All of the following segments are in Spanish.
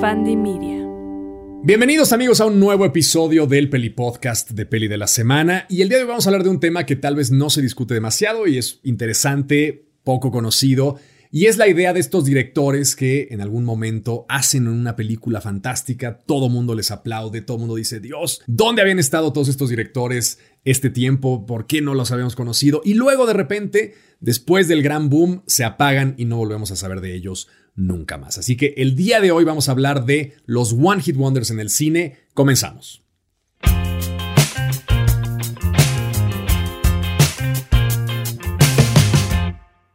Fandi Media. Bienvenidos amigos a un nuevo episodio del Peli Podcast de Peli de la Semana y el día de hoy vamos a hablar de un tema que tal vez no se discute demasiado y es interesante, poco conocido y es la idea de estos directores que en algún momento hacen una película fantástica, todo mundo les aplaude, todo mundo dice, Dios, ¿dónde habían estado todos estos directores este tiempo? ¿Por qué no los habíamos conocido? Y luego de repente, después del gran boom, se apagan y no volvemos a saber de ellos nunca más. Así que el día de hoy vamos a hablar de los One Hit Wonders en el cine. Comenzamos.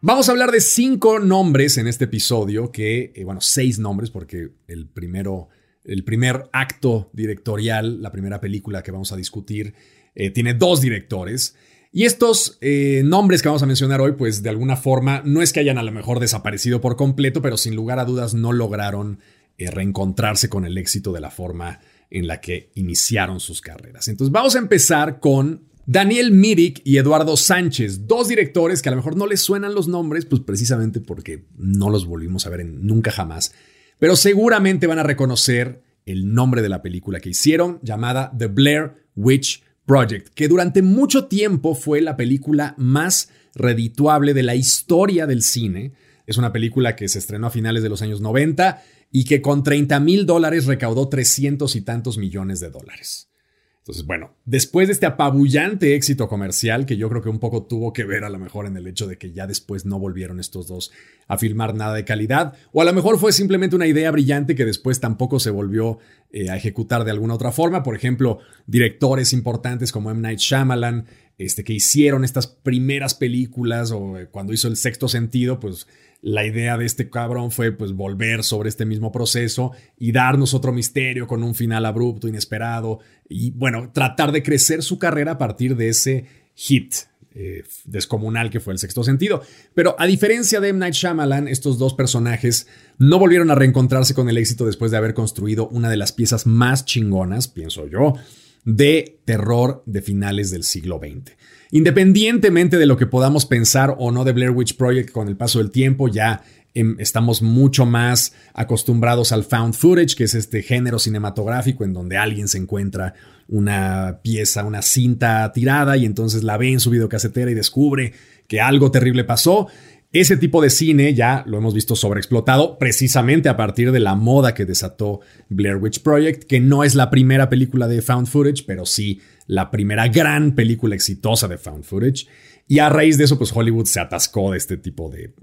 Vamos a hablar de cinco nombres en este episodio, que, eh, bueno, seis nombres, porque el primero, el primer acto directorial, la primera película que vamos a discutir, eh, tiene dos directores. Y estos eh, nombres que vamos a mencionar hoy, pues de alguna forma, no es que hayan a lo mejor desaparecido por completo, pero sin lugar a dudas no lograron reencontrarse con el éxito de la forma en la que iniciaron sus carreras. Entonces vamos a empezar con Daniel Mirik y Eduardo Sánchez, dos directores que a lo mejor no les suenan los nombres, pues precisamente porque no los volvimos a ver nunca jamás, pero seguramente van a reconocer el nombre de la película que hicieron, llamada The Blair Witch Project, que durante mucho tiempo fue la película más redituable de la historia del cine. Es una película que se estrenó a finales de los años 90 y que con 30 mil dólares recaudó 300 y tantos millones de dólares. Entonces, bueno, después de este apabullante éxito comercial, que yo creo que un poco tuvo que ver a lo mejor en el hecho de que ya después no volvieron estos dos a filmar nada de calidad, o a lo mejor fue simplemente una idea brillante que después tampoco se volvió eh, a ejecutar de alguna otra forma. Por ejemplo, directores importantes como M. Night Shyamalan, este, que hicieron estas primeras películas, o eh, cuando hizo El Sexto Sentido, pues la idea de este cabrón fue pues volver sobre este mismo proceso y darnos otro misterio con un final abrupto, inesperado y bueno, tratar de crecer su carrera a partir de ese hit eh, descomunal que fue el sexto sentido. Pero a diferencia de M. Night Shyamalan, estos dos personajes no volvieron a reencontrarse con el éxito después de haber construido una de las piezas más chingonas, pienso yo, de terror de finales del siglo XX. Independientemente de lo que podamos pensar o no de Blair Witch Project con el paso del tiempo, ya em, estamos mucho más acostumbrados al found footage, que es este género cinematográfico en donde alguien se encuentra una pieza, una cinta tirada y entonces la ve en su videocasetera y descubre que algo terrible pasó. Ese tipo de cine ya lo hemos visto sobreexplotado precisamente a partir de la moda que desató Blair Witch Project, que no es la primera película de found footage, pero sí la primera gran película exitosa de found footage. Y a raíz de eso, pues Hollywood se atascó de este tipo de,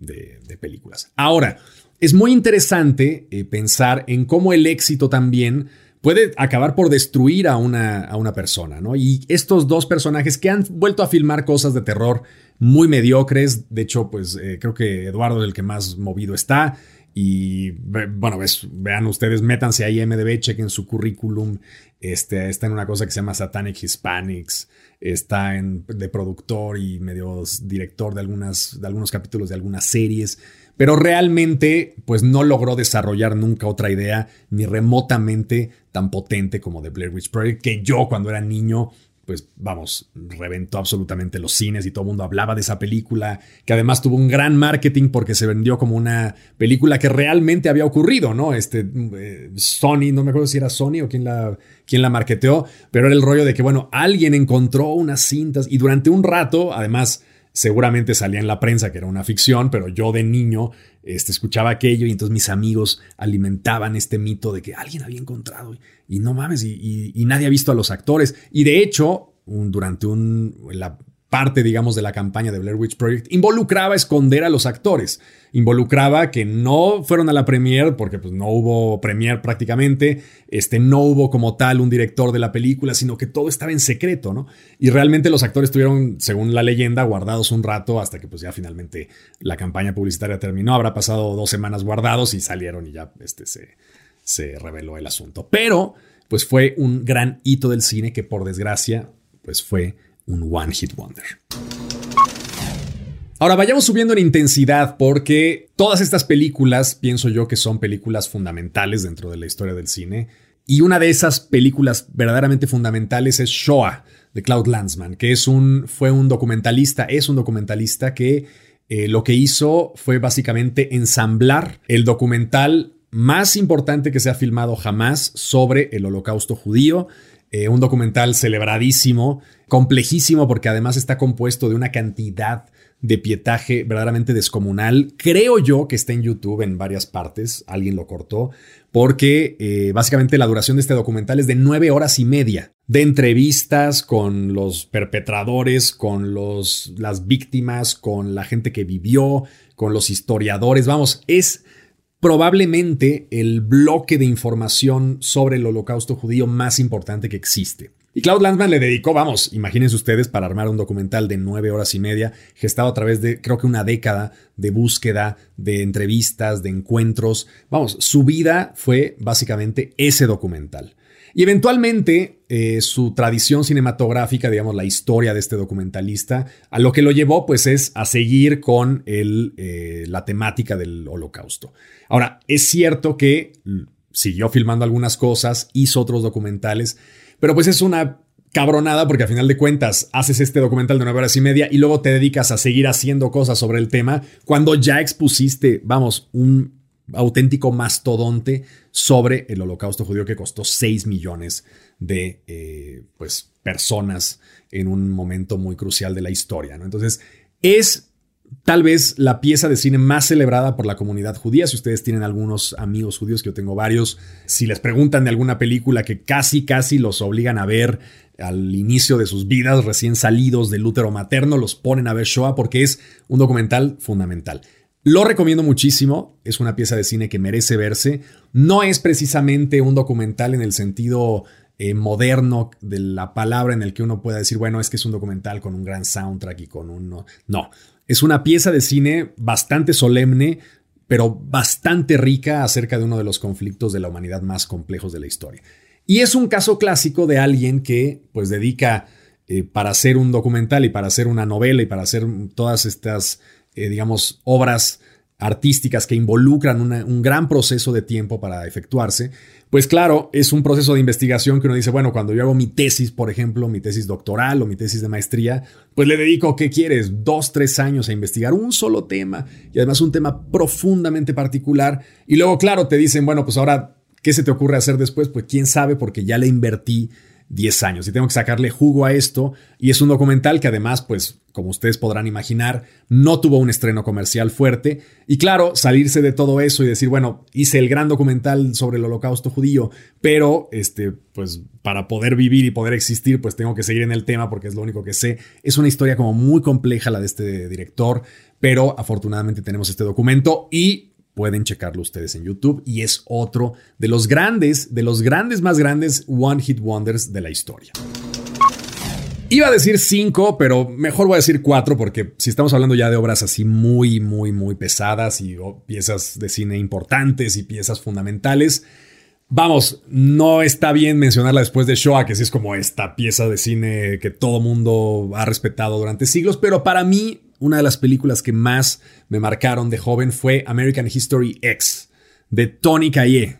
películas. Ahora, es muy interesante eh, pensar en cómo el éxito también puede acabar por destruir a una, a una persona, ¿no? Y estos dos personajes que han vuelto a filmar cosas de terror muy mediocres, de hecho, pues eh, creo que Eduardo es el que más movido está. Y bueno, vean ustedes, métanse ahí MDB, chequen su currículum. Este, está en una cosa que se llama Satanic Hispanics. Está en, de productor y medio director de, algunas, de algunos capítulos de algunas series. Pero realmente, pues no logró desarrollar nunca otra idea ni remotamente tan potente como The Blair Witch Project, que yo cuando era niño pues vamos, reventó absolutamente los cines y todo el mundo hablaba de esa película, que además tuvo un gran marketing porque se vendió como una película que realmente había ocurrido, ¿no? Este, eh, Sony, no me acuerdo si era Sony o quién la, quién la pero era el rollo de que, bueno, alguien encontró unas cintas y durante un rato, además, seguramente salía en la prensa que era una ficción, pero yo de niño este, escuchaba aquello y entonces mis amigos alimentaban este mito de que alguien había encontrado y no mames, y, nadie ha visto a los actores. Y de hecho, durante un, la parte, digamos, de la campaña de Blair Witch Project, involucraba esconder a los actores. Involucraba que no fueron a la premiere, porque pues, no hubo premiere prácticamente, este, no hubo como tal un director de la película, sino que todo estaba en secreto, ¿no? Y realmente los actores estuvieron, según la leyenda, guardados un rato hasta que pues ya finalmente la campaña publicitaria terminó. Habrá pasado dos semanas guardados y salieron y ya este, se, se reveló el asunto. Pero, pues fue un gran hito del cine que por desgracia, pues fue un One Hit Wonder. Ahora vayamos subiendo en intensidad porque todas estas películas pienso yo que son películas fundamentales dentro de la historia del cine. Y una de esas películas verdaderamente fundamentales es Shoah de Claude Lanzmann, que es un, fue un documentalista, es un documentalista que eh, lo que hizo fue básicamente ensamblar el documental más importante que se ha filmado jamás sobre el holocausto judío. Eh, un documental celebradísimo, complejísimo porque además está compuesto de una cantidad de pietaje verdaderamente descomunal. Creo yo que está en YouTube en varias partes, alguien lo cortó, porque eh, básicamente la duración de este documental es de nueve horas y media de entrevistas con los perpetradores, con los, las víctimas, con la gente que vivió, con los historiadores. Vamos, es probablemente el bloque de información sobre el holocausto judío más importante que existe. Y Claude Lanzmann le dedicó, vamos, imagínense ustedes, para armar un documental de nueve horas y media, gestado a través de creo que una década de búsqueda, de entrevistas, de encuentros. Vamos, su vida fue básicamente ese documental. Y eventualmente eh, su tradición cinematográfica, digamos, la historia de este documentalista, a lo que lo llevó pues es a seguir con eh, la temática del holocausto. Ahora, es cierto que siguió filmando algunas cosas, hizo otros documentales, pero pues es una cabronada porque a final de cuentas haces este documental de nueve horas y media y luego te dedicas a seguir haciendo cosas sobre el tema cuando ya expusiste, vamos, un auténtico mastodonte sobre el holocausto judío que costó 6 millones de eh, pues, personas en un momento muy crucial de la historia. ¿no? Entonces, es tal vez la pieza de cine más celebrada por la comunidad judía. Si ustedes tienen algunos amigos judíos, que yo tengo varios, si les preguntan de alguna película que casi, casi los obligan a ver al inicio de sus vidas, recién salidos del útero materno, los ponen a ver Shoah porque es un documental fundamental. Lo recomiendo muchísimo, es una pieza de cine que merece verse. No es precisamente un documental en el sentido eh, moderno de la palabra en el que uno pueda decir, bueno, es que es un documental con un gran soundtrack y con un... No, es una pieza de cine bastante solemne, pero bastante rica acerca de uno de los conflictos de la humanidad más complejos de la historia. Y es un caso clásico de alguien que pues dedica eh, para hacer un documental y para hacer una novela y para hacer todas estas, eh, digamos, obras artísticas que involucran un gran proceso de tiempo para efectuarse, pues claro, es un proceso de investigación que uno dice, bueno, cuando yo hago mi tesis, por ejemplo, mi tesis doctoral o mi tesis de maestría, pues le dedico, ¿qué quieres? Dos, tres años a investigar un solo tema y además un tema profundamente particular. Y luego, claro, te dicen, bueno, pues ahora, ¿qué se te ocurre hacer después? Pues quién sabe, porque ya le invertí 10 años y tengo que sacarle jugo a esto. Y es un documental que además, pues, como ustedes podrán imaginar, no tuvo un estreno comercial fuerte. Y claro, salirse de todo eso y decir, bueno, hice el gran documental sobre el holocausto judío, pero, este, pues, para poder vivir y poder existir, pues tengo que seguir en el tema porque es lo único que sé. Es una historia como muy compleja la de este director, pero afortunadamente tenemos este documento y Pueden checarlo ustedes en YouTube y es otro de los grandes, de los grandes más grandes One Hit Wonders de la historia. Iba a decir cinco, pero mejor voy a decir cuatro porque si estamos hablando ya de obras así muy, muy, muy pesadas y piezas de cine importantes y piezas fundamentales, Vamos, no está bien mencionarla después de Shoah, que sí es como esta pieza de cine que todo mundo ha respetado durante siglos, pero para mí una de las películas que más me marcaron de joven fue American History X, de Tony Kaye.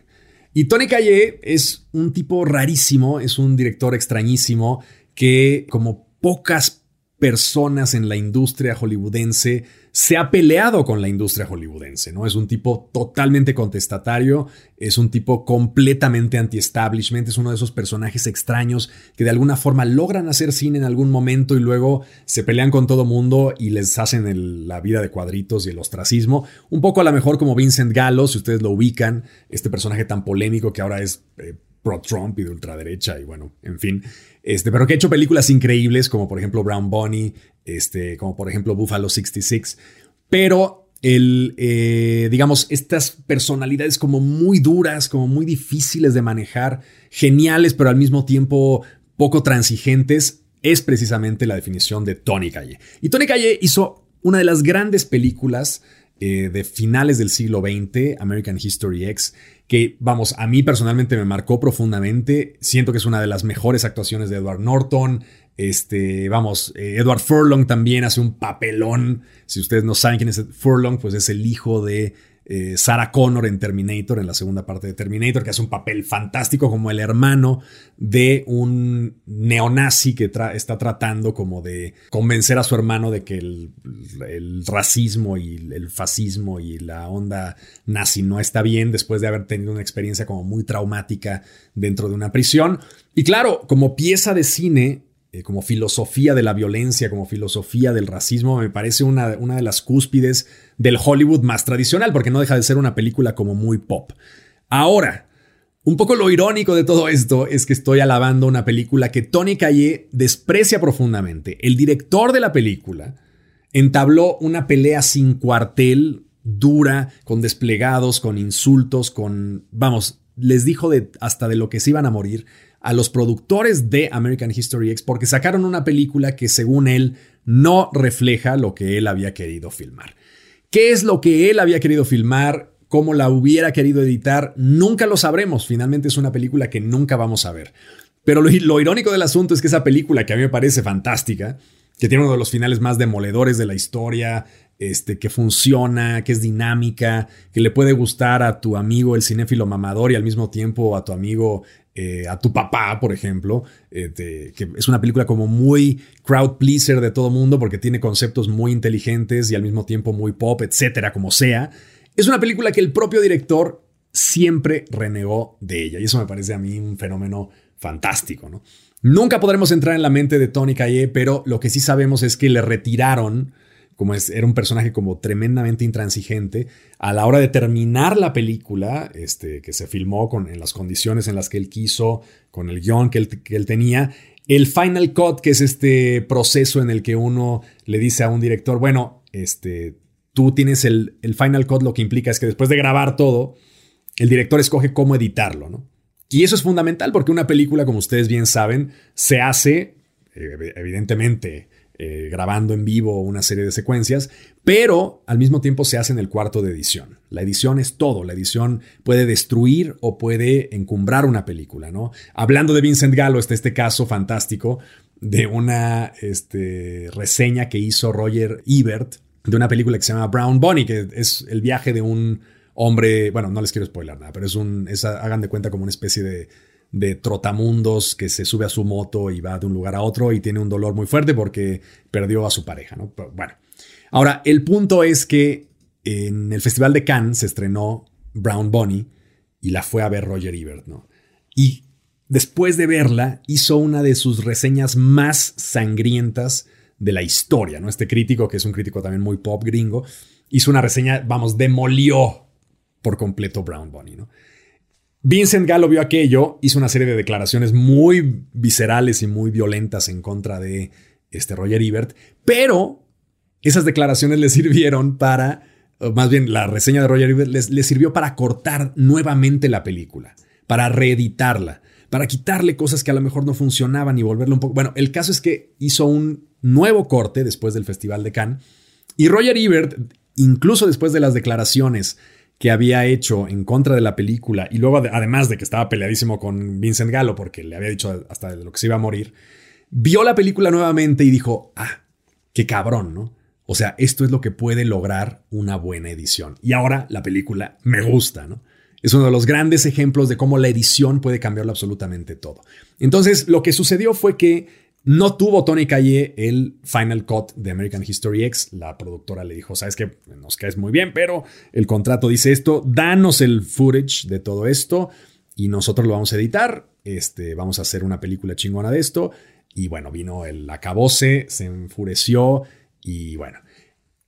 Y Tony Kaye es un tipo rarísimo, es un director extrañísimo que como pocas personas en la industria hollywoodense se ha peleado con la industria hollywoodense, ¿no? Es un tipo totalmente contestatario, es un tipo completamente anti-establishment, es uno de esos personajes extraños que de alguna forma logran hacer cine en algún momento y luego se pelean con todo mundo y les hacen la vida de cuadritos y el ostracismo. Un poco a lo mejor como Vincent Gallo, si ustedes lo ubican, este personaje tan polémico que ahora es... Eh, pro-Trump y de ultraderecha y bueno, en fin. Este, pero que ha hecho películas increíbles como por ejemplo Brown Bunny, este, como por ejemplo Buffalo 66. Pero el, eh, digamos, estas personalidades como muy duras, como muy difíciles de manejar, geniales, pero al mismo tiempo poco transigentes, es precisamente la definición de Tony Calle. Y Tony Calle hizo una de las grandes películas eh, de finales del siglo XX, American History X, que, vamos, a mí personalmente me marcó profundamente. Siento que es una de las mejores actuaciones de Edward Norton. Este, vamos, eh, Edward Furlong también hace un papelón. Si ustedes no saben quién es Furlong, pues es el hijo de eh, Sarah Connor en Terminator, en la segunda parte de Terminator, que hace un papel fantástico como el hermano de un neonazi que está tratando como de convencer a su hermano de que el, el, racismo y el fascismo y la onda nazi no está bien después de haber tenido una experiencia como muy traumática dentro de una prisión. Y claro, como pieza de cine, eh, como filosofía de la violencia, como filosofía del racismo, me parece una, una, de las cúspides del Hollywood más tradicional, porque no deja de ser una película como muy pop. Ahora, un poco lo irónico de todo esto es que estoy alabando una película que Tony Calle desprecia profundamente. El director de la película entabló una pelea sin cuartel, dura, con desplegados, con insultos, con... Vamos, les dijo de, hasta de lo que se iban a morir a los productores de American History X porque sacaron una película que según él no refleja lo que él había querido filmar. ¿Qué es lo que él había querido filmar? ¿Cómo la hubiera querido editar? Nunca lo sabremos. Finalmente es una película que nunca vamos a ver. Pero lo, irónico del asunto es que esa película, que a mí me parece fantástica, que tiene uno de los finales más demoledores de la historia, este, que funciona, que es dinámica, que le puede gustar a tu amigo el cinéfilo mamador y al mismo tiempo a tu amigo eh, a tu papá, por ejemplo, eh, que es una película como muy crowd pleaser de todo mundo porque tiene conceptos muy inteligentes y al mismo tiempo muy pop, etcétera, como sea. Es una película que el propio director siempre renegó de ella y eso me parece a mí un fenómeno fantástico, ¿no? Nunca podremos entrar en la mente de Tony Calle, pero lo que sí sabemos es que le retiraron como es, era un personaje como tremendamente intransigente, a la hora de terminar la película, este, que se filmó con, en las condiciones en las que él quiso, con el guion que él, que él tenía, el final cut, que es este proceso en el que uno le dice a un director, bueno, este, tú tienes el, el final cut, lo que implica es que después de grabar todo, el director escoge cómo editarlo, ¿no? Y eso es fundamental porque una película, como ustedes bien saben, se hace, eh, evidentemente, eh, grabando en vivo una serie de secuencias, pero al mismo tiempo se hace en el cuarto de edición. La edición es todo, la edición puede destruir o puede encumbrar una película, ¿no? Hablando de Vincent Gallo, está este caso fantástico de una este, reseña que hizo Roger Ebert de una película que se llama Brown Bunny, que es el viaje de un hombre, bueno, no les quiero spoiler nada, pero es un, hagan de cuenta como una especie de de trotamundos que se sube a su moto y va de un lugar a otro y tiene un dolor muy fuerte porque perdió a su pareja, ¿no? bueno, ahora el punto es que en el Festival de Cannes se estrenó Brown Bunny y la fue a ver Roger Ebert, ¿no? Y después de verla hizo una de sus reseñas más sangrientas de la historia, ¿no? Este crítico, que es un crítico también muy pop gringo, hizo una reseña, vamos, demolió por completo Brown Bunny, ¿no? Vincent Gallo vio aquello, hizo una serie de declaraciones muy viscerales y muy violentas en contra de este Roger Ebert, pero esas declaraciones le sirvieron para, más bien la reseña de Roger Ebert le sirvió para cortar nuevamente la película, para reeditarla, para quitarle cosas que a lo mejor no funcionaban y volverle un poco... Bueno, el caso es que hizo un nuevo corte después del Festival de Cannes y Roger Ebert, incluso después de las declaraciones que había hecho en contra de la película y luego además de que estaba peleadísimo con Vincent Gallo porque le había dicho hasta lo que se iba a morir, vio la película nuevamente y dijo, ah, qué cabrón, ¿no? O sea, esto es lo que puede lograr una buena edición. Y ahora la película me gusta, ¿no? Es uno de los grandes ejemplos de cómo la edición puede cambiarlo absolutamente todo. Entonces, lo que sucedió fue que no tuvo Tony Calle el Final Cut de American History X. La productora le dijo, sabes que nos caes muy bien, pero el contrato dice esto, danos el footage de todo esto y nosotros lo vamos a editar. Este, vamos a hacer una película chingona de esto. Y bueno, vino el acabose, se enfureció y bueno.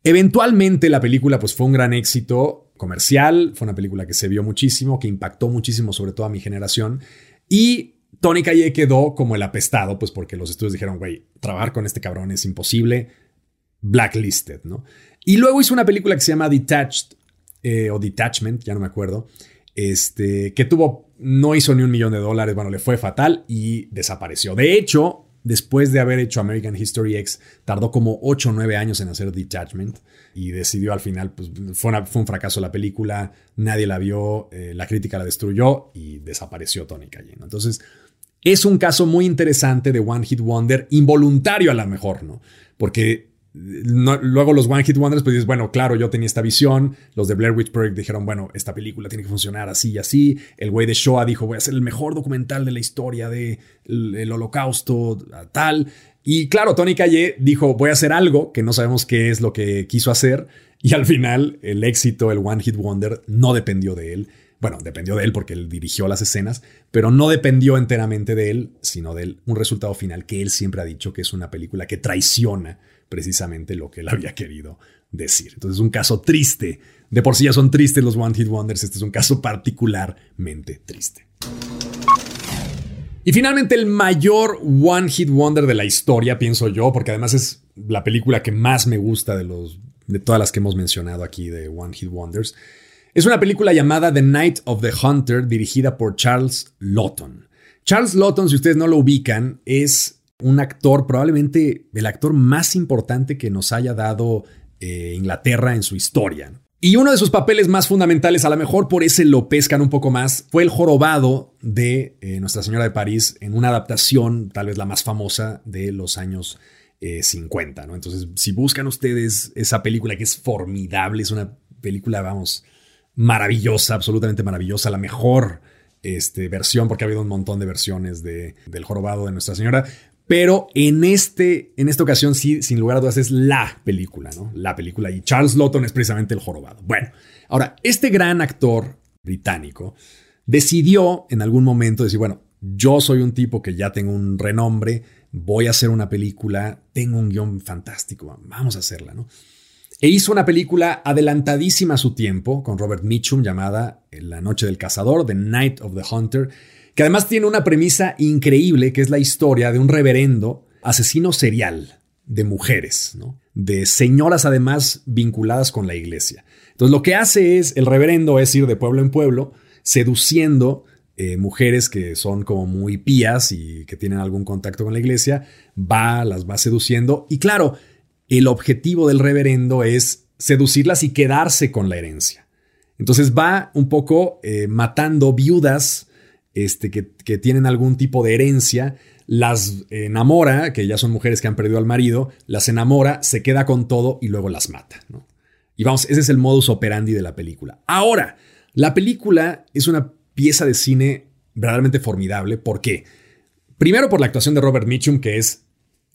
Eventualmente la película pues fue un gran éxito comercial, fue una película que se vio muchísimo, que impactó muchísimo sobre todo a mi generación y Tony Calle quedó como el apestado, pues porque los estudios dijeron, güey, trabajar con este cabrón es imposible. Blacklisted, ¿no? Y luego hizo una película que se llama Detached eh, o Detachment, ya no me acuerdo, este, que tuvo, no hizo ni un millón de dólares, bueno, le fue fatal y desapareció. De hecho, después de haber hecho American History X, tardó como 8 o 9 años en hacer Detachment y decidió al final, pues fue, un fracaso la película, nadie la vio, eh, la crítica la destruyó y desapareció Tony Calle. Entonces, es un caso muy interesante de One Hit Wonder, involuntario a lo mejor, ¿no? Porque luego los One Hit Wonders, pues dices, bueno, claro, yo tenía esta visión. Los de Blair Witch Project dijeron, bueno, esta película tiene que funcionar así y así. El güey de Shoah dijo, voy a hacer el mejor documental de la historia del el holocausto, tal. Y claro, Tony Calle dijo, voy a hacer algo que no sabemos qué es lo que quiso hacer. Y al final, el éxito, el One Hit Wonder, no dependió de él. Bueno, dependió de él porque él dirigió las escenas, pero no dependió enteramente de él, sino de un resultado final que él siempre ha dicho que es una película que traiciona precisamente lo que él había querido decir. Entonces es un caso triste. De por sí ya son tristes los One Hit Wonders, este es un caso particularmente triste. Y finalmente el mayor One Hit Wonder de la historia, pienso yo, porque además es la película que más me gusta de, los, de todas las que hemos mencionado aquí de One Hit Wonders. Es una película llamada The Night of the Hunter, dirigida por Charles Lawton. Charles Lawton, si ustedes no lo ubican, es un actor, probablemente el actor más importante que nos haya dado eh, Inglaterra en su historia. Y uno de sus papeles más fundamentales, a lo mejor por ese lo pescan un poco más, fue el jorobado de eh, Nuestra Señora de París en una adaptación, tal vez la más famosa de los años 50. Eh, ¿no? Entonces, si buscan ustedes esa película que es formidable, es una película, vamos, maravillosa, absolutamente maravillosa, la mejor este, versión, porque ha habido un montón de versiones de, del jorobado de Nuestra Señora. Pero en, este, en esta ocasión, sí, sin lugar a dudas, es la película, ¿no? La película. Y Charles Lawton es precisamente el jorobado. Bueno, ahora, este gran actor británico decidió en algún momento decir, bueno, yo soy un tipo que ya tengo un renombre, voy a hacer una película, tengo un guion fantástico, vamos a hacerla, ¿no? E hizo una película adelantadísima a su tiempo con Robert Mitchum llamada La Noche del Cazador, The Night of the Hunter, que además tiene una premisa increíble que es la historia de un reverendo asesino serial de mujeres, de señoras además vinculadas con la iglesia. Entonces lo que hace es, el reverendo es ir de pueblo en pueblo seduciendo eh, mujeres que son como muy pías y que tienen algún contacto con la iglesia, va, las va seduciendo y claro, el objetivo del reverendo es seducirlas y quedarse con la herencia. Entonces va un poco eh, matando viudas este, que, tienen algún tipo de herencia, las enamora, que ya son mujeres que han perdido al marido, las enamora, se queda con todo y luego las mata. Y vamos, ese es el modus operandi de la película. Ahora, la película es una pieza de cine verdaderamente formidable. ¿Por qué? Primero por la actuación de Robert Mitchum, que es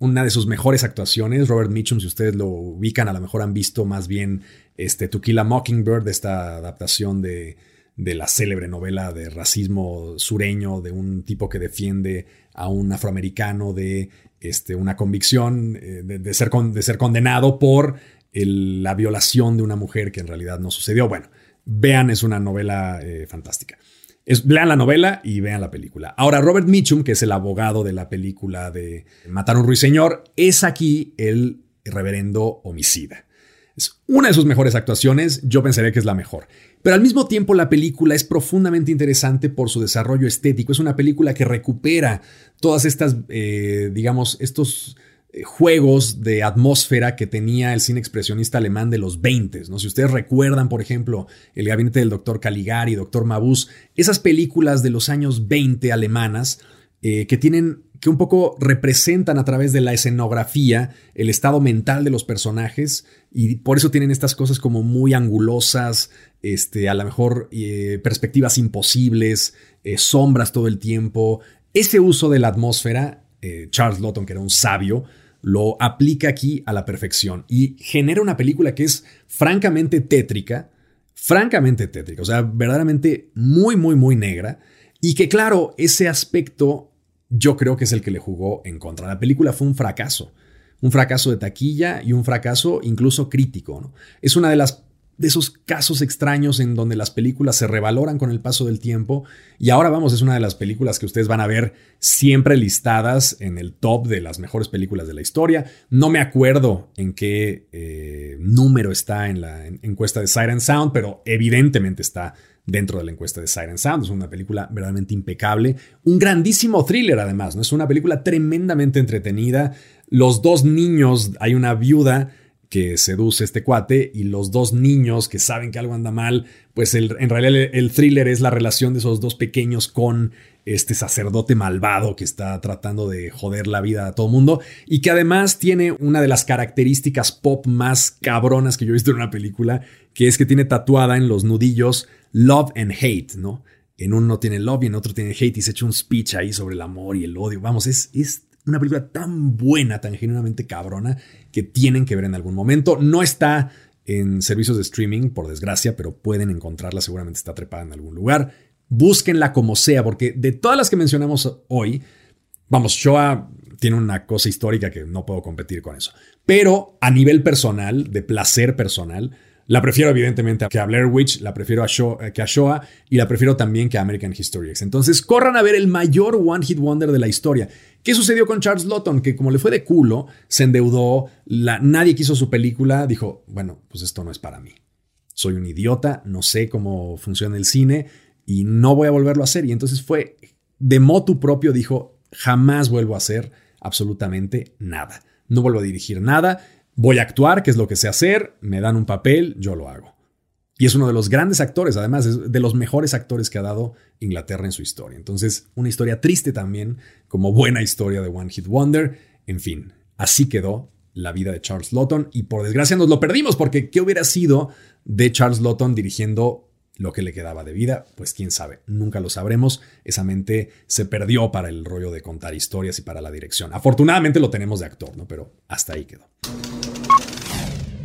una de sus mejores actuaciones. Robert Mitchum, si ustedes lo ubican, a lo mejor han visto más bien este, To Kill a Mockingbird, esta adaptación de, de la célebre novela de racismo sureño de un tipo que defiende a un afroamericano de este, una convicción eh, de, ser de, ser condenado por la violación de una mujer que en realidad no sucedió. Bueno, vean, es una novela eh, fantástica. Lean la novela y vean la película. Ahora, Robert Mitchum, que es el abogado de la película de Matar a un ruiseñor, es aquí el reverendo homicida. Es una de sus mejores actuaciones, yo pensaría que es la mejor. Pero al mismo tiempo la película es profundamente interesante por su desarrollo estético. Es una película que recupera todas estas, eh, digamos, estos juegos de atmósfera que tenía el cine expresionista alemán de los 20. ¿no? Si ustedes recuerdan, por ejemplo, El gabinete del doctor Caligari, doctor Mabuse, esas películas de los años 20 alemanas eh, que tienen que un poco representan a través de la escenografía el estado mental de los personajes y por eso tienen estas cosas como muy angulosas, este, a lo mejor eh, perspectivas imposibles, eh, sombras todo el tiempo. Ese uso de la atmósfera, eh, Charles Lawton, que era un sabio, lo aplica aquí a la perfección y genera una película que es francamente tétrica, francamente tétrica, o sea, verdaderamente muy, muy, muy negra. Y que claro, ese aspecto yo creo que es el que le jugó en contra. La película fue un fracaso, un fracaso de taquilla y un fracaso incluso crítico. Es una de las de esos casos extraños en donde las películas se revaloran con el paso del tiempo. Y ahora vamos, es una de las películas que ustedes van a ver siempre listadas en el top de las mejores películas de la historia. No me acuerdo en qué eh, número está en la encuesta de Siren Sound, pero evidentemente está dentro de la encuesta de Siren Sound. Es una película verdaderamente impecable. Un grandísimo thriller además, ¿no? Es una película tremendamente entretenida. Los dos niños, hay una viuda que seduce este cuate y los dos niños que saben que algo anda mal, pues el, en realidad el, thriller es la relación de esos dos pequeños con este sacerdote malvado que está tratando de joder la vida a todo mundo y que además tiene una de las características pop más cabronas que yo he visto en una película, que es que tiene tatuada en los nudillos love and hate, ¿no? En uno tiene love y en otro tiene hate y se echa un speech ahí sobre el amor y el odio. Vamos, es, es una película tan buena, tan genuinamente cabrona, que tienen que ver en algún momento. No está en servicios de streaming, por desgracia, pero pueden encontrarla, seguramente está trepada en algún lugar. Búsquenla como sea, porque de todas las que mencionamos hoy, vamos, Shoah tiene una cosa histórica que no puedo competir con eso. Pero a nivel personal, de placer personal, la prefiero evidentemente que a Blair Witch, la prefiero a Shoah, que a Shoah y la prefiero también que a American History. Entonces corran a ver el mayor One Hit Wonder de la historia. ¿Qué sucedió con Charles Lawton? Que como le fue de culo, se endeudó, la, nadie quiso su película, dijo, bueno, pues esto no es para mí. Soy un idiota, no sé cómo funciona el cine y no voy a volverlo a hacer. Y entonces fue, de motu propio, dijo, jamás vuelvo a hacer absolutamente nada. No vuelvo a dirigir nada Voy a actuar, que es lo que sé hacer, me dan un papel, yo lo hago. Y es uno de los grandes actores, además, es de los mejores actores que ha dado Inglaterra en su historia. Entonces, una historia triste también, como buena historia de One Hit Wonder. En fin, así quedó la vida de Charles Lawton y por desgracia nos lo perdimos porque ¿qué hubiera sido de Charles Lawton dirigiendo lo que le quedaba de vida, pues quién sabe, nunca lo sabremos. Esa mente se perdió para el rollo de contar historias y para la dirección. Afortunadamente lo tenemos de actor, ¿no? Pero hasta ahí quedó.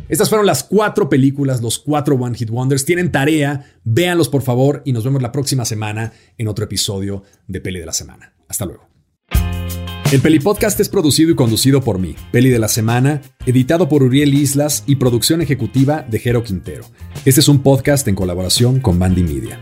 Estas fueron las cuatro películas, los cuatro One Hit Wonders. Tienen tarea, véanlos por favor y nos vemos la próxima semana en otro episodio de Peli de la Semana. Hasta luego. El Peli Podcast es producido y conducido por mí, Peli de la Semana, editado por Uriel Islas y producción ejecutiva de Jero Quintero. Este es un podcast en colaboración con Bandy Media.